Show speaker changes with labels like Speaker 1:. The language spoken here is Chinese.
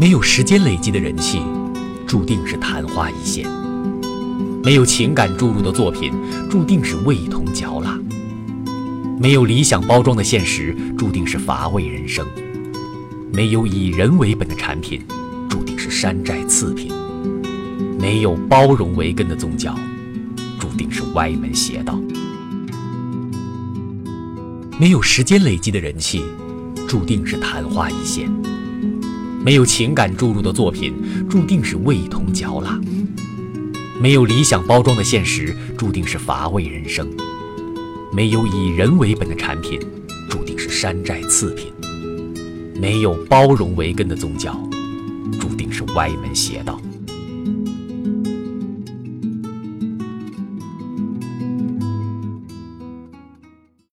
Speaker 1: 没有时间累积的人气，注定是昙花一现；没有情感注入的作品，注定是味同嚼蜡；没有理想包装的现实，注定是乏味人生；没有以人为本的产品，注定是山寨次品；没有包容为根的宗教，注定是歪门邪道；没有时间累积的人气，注定是昙花一现。没有情感注入的作品，注定是味同嚼蜡；没有理想包装的现实，注定是乏味人生；没有以人为本的产品，注定是山寨次品；没有包容为根的宗教，注定是歪门邪道。